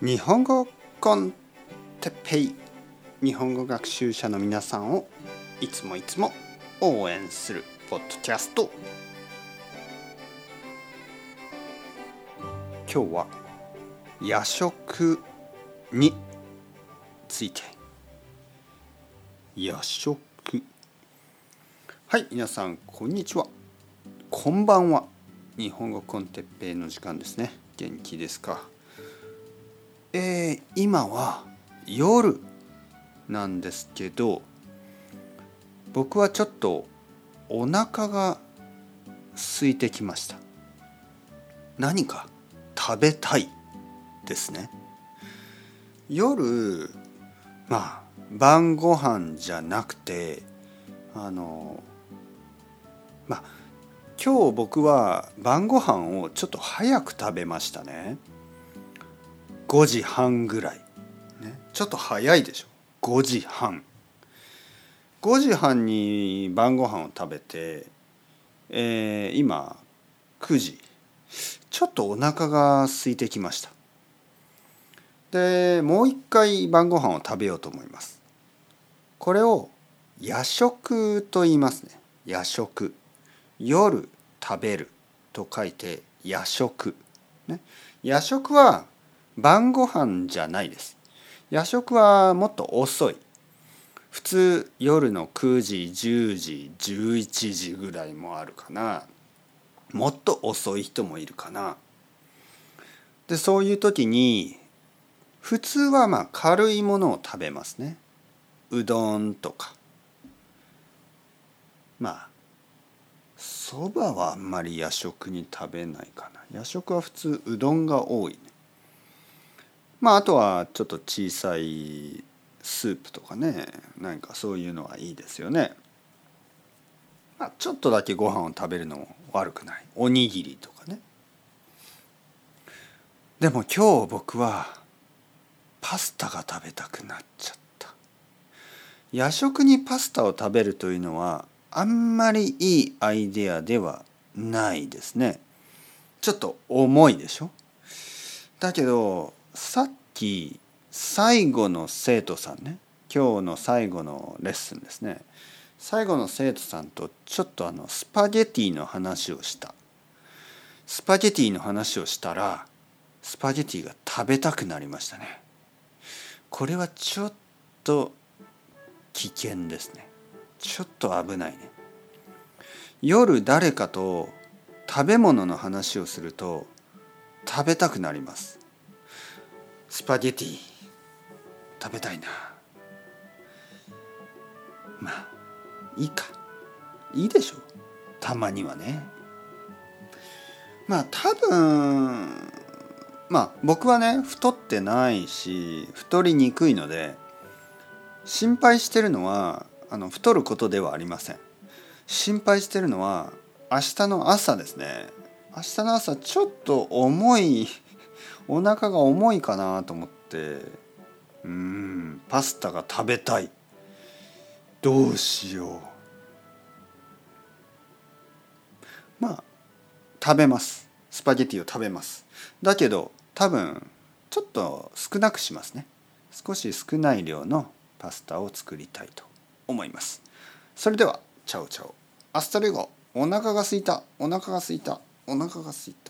日本語コンテペイ日本語学習者の皆さんをいつもいつも応援するポッドキャスト。今日は夜食について。夜食。はい皆さんこんにちは。こんばんは。日本語コンテッペイの時間ですね。元気ですか？えー、今は夜なんですけど僕はちょっとお腹が空いてきました。何か食べたいですね。夜まあ晩ご飯じゃなくてあのまあ今日僕は晩ご飯をちょっと早く食べましたね。5時半ぐらい、ね、ちょっと早いでしょ。5時半。5時半に晩ご飯を食べて、えー、今9時。ちょっとお腹が空いてきました。でもう一回晩ご飯を食べようと思います。これを夜食と言いますね。夜食。夜食べると書いて夜食、ね、夜食は晩ご飯じゃないです。夜食はもっと遅い。普通夜の9時10時11時ぐらいもあるかな。もっと遅い人もいるかな。でそういう時に普通はまあ軽いものを食べますね。うどんとか。まあそばはあんまり夜食に食べないかな。夜食は普通うどんが多いね。まああとはちょっと小さいスープとかね何かそういうのはいいですよね。まあ、ちょっとだけご飯を食べるのも悪くないおにぎりとかね。でも今日僕はパスタが食べたくなっちゃった。夜食にパスタを食べるというのはあんまりいいアイデアではないですね。ちょっと重いでしょ？だけどさっき最後の生徒さんね今日の最後のレッスンですね。最後の生徒さんとちょっとあのスパゲティの話をした。スパゲティの話をしたらスパゲティが食べたくなりましたね。これはちょっと危険ですね。ちょっと危ないね。夜誰かと食べ物の話をすると食べたくなります。スパゲティ食べたいな。まあいいか。いいでしょたまにはね。まあ多分まあ僕はね太ってないし太りにくいので心配してるのはあの太ることではありません。心配してるのは明日の朝ですね。明日の朝ちょっと重いお腹が重いかなと思ってうんパスタが食べたい。どうしよう。まあ食べます。スパゲティを食べます。だけど多分ちょっと少なくしますね。少し少ない量のパスタを作りたいと思います。それでは chao chao。hasta luego。お腹がすいた。お腹がすいた。お腹がすいた。